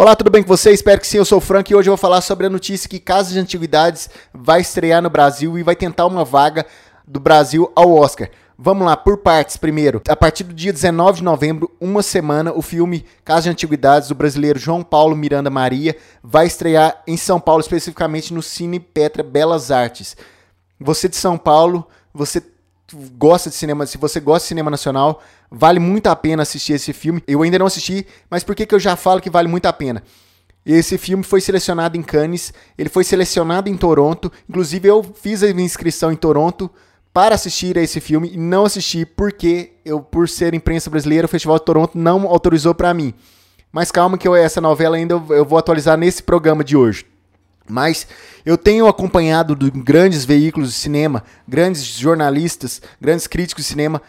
Olá, tudo bem com você? Espero que sim, eu sou o Frank e hoje eu vou falar sobre a notícia que Casa de Antiguidades vai estrear no Brasil e vai tentar uma vaga do Brasil ao Oscar. Vamos lá, por partes primeiro. A partir do dia 19 de novembro, uma semana, o filme Casa de Antiguidades do brasileiro João Paulo Miranda Maria vai estrear em São Paulo, especificamente no Cine Petra Belas Artes. Você de São Paulo, você gosta de cinema, se você gosta de cinema nacional, vale muito a pena assistir esse filme. Eu ainda não assisti, mas por que, que eu já falo que vale muito a pena? Esse filme foi selecionado em Cannes, ele foi selecionado em Toronto, inclusive eu fiz a minha inscrição em Toronto para assistir a esse filme e não assisti porque eu, por ser imprensa brasileira, o Festival de Toronto não autorizou para mim. Mas calma que eu, essa novela ainda eu, eu vou atualizar nesse programa de hoje. Mas eu tenho acompanhado de grandes veículos de cinema, grandes jornalistas, grandes críticos de cinema.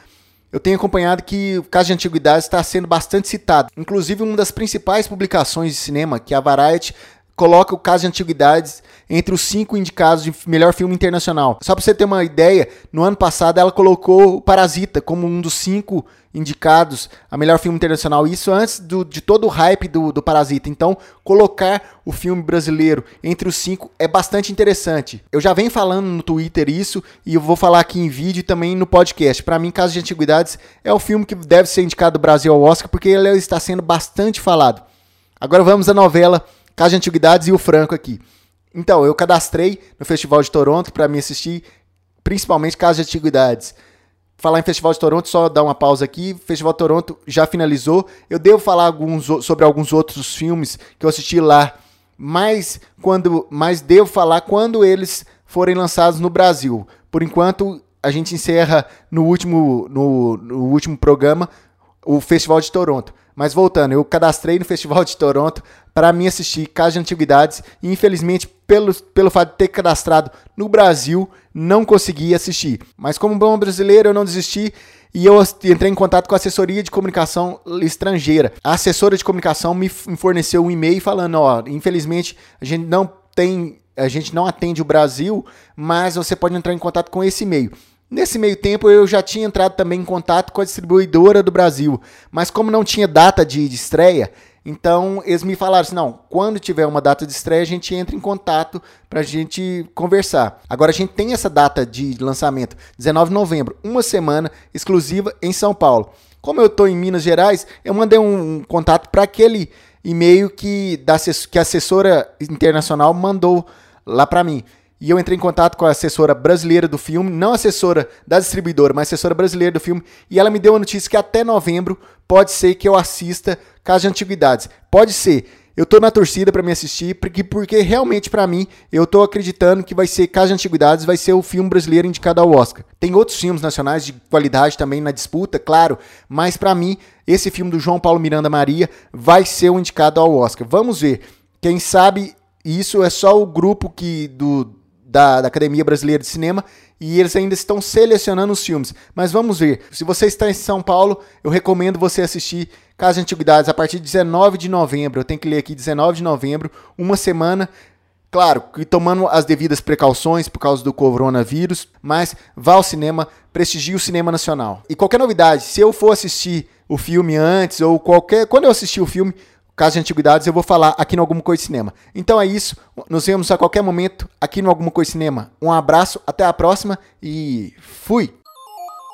Eu tenho acompanhado que o caso de antiguidades está sendo bastante citado. Inclusive, uma das principais publicações de cinema, que é a Variety, coloca o caso de antiguidades entre os cinco indicados de melhor filme internacional. Só para você ter uma ideia, no ano passado ela colocou o Parasita como um dos cinco indicados a melhor filme internacional. Isso antes do, de todo o hype do, do Parasita. Então, colocar o filme brasileiro entre os cinco é bastante interessante. Eu já venho falando no Twitter isso e eu vou falar aqui em vídeo e também no podcast. Para mim, Caso de Antiguidades é o filme que deve ser indicado do Brasil ao Oscar porque ele está sendo bastante falado. Agora vamos à novela Casa de Antiguidades e o Franco aqui. Então, eu cadastrei no Festival de Toronto para me assistir, principalmente Casa de Antiguidades. Falar em Festival de Toronto, só dar uma pausa aqui. Festival de Toronto já finalizou. Eu devo falar alguns, sobre alguns outros filmes que eu assisti lá, mas quando, mas devo falar quando eles forem lançados no Brasil. Por enquanto, a gente encerra no último, no, no último programa o Festival de Toronto. Mas voltando, eu cadastrei no Festival de Toronto para mim assistir Casa de Antiguidades e infelizmente, pelo, pelo fato de ter cadastrado no Brasil, não consegui assistir. Mas como bom brasileiro, eu não desisti e eu entrei em contato com a assessoria de comunicação estrangeira. A assessora de comunicação me forneceu um e-mail falando, ó, infelizmente a gente não tem, a gente não atende o Brasil, mas você pode entrar em contato com esse e-mail. Nesse meio tempo eu já tinha entrado também em contato com a distribuidora do Brasil, mas como não tinha data de, de estreia, então eles me falaram assim: não, quando tiver uma data de estreia, a gente entra em contato para a gente conversar. Agora a gente tem essa data de lançamento, 19 de novembro, uma semana exclusiva em São Paulo. Como eu estou em Minas Gerais, eu mandei um, um contato para aquele e-mail que, da, que a assessora internacional mandou lá para mim e eu entrei em contato com a assessora brasileira do filme, não assessora da distribuidora, mas assessora brasileira do filme, e ela me deu a notícia que até novembro pode ser que eu assista Casa de Antiguidades. Pode ser. Eu tô na torcida para me assistir, porque, porque realmente para mim, eu tô acreditando que vai ser Casa de Antiguidades, vai ser o filme brasileiro indicado ao Oscar. Tem outros filmes nacionais de qualidade também na disputa, claro, mas para mim, esse filme do João Paulo Miranda Maria vai ser o indicado ao Oscar. Vamos ver. Quem sabe isso é só o grupo que do da, da, Academia Brasileira de Cinema e eles ainda estão selecionando os filmes. Mas vamos ver. Se você está em São Paulo, eu recomendo você assistir Casa de Antiguidades a partir de 19 de novembro. Eu tenho que ler aqui 19 de novembro, uma semana. Claro, tomando as devidas precauções por causa do coronavírus, mas vá ao cinema, prestigie o cinema nacional. E qualquer novidade, se eu for assistir o filme antes ou qualquer, quando eu assistir o filme, caso de antiguidades, eu vou falar aqui no Alguma Coisa Cinema. Então é isso, nos vemos a qualquer momento aqui no Alguma Coisa Cinema. Um abraço, até a próxima e fui!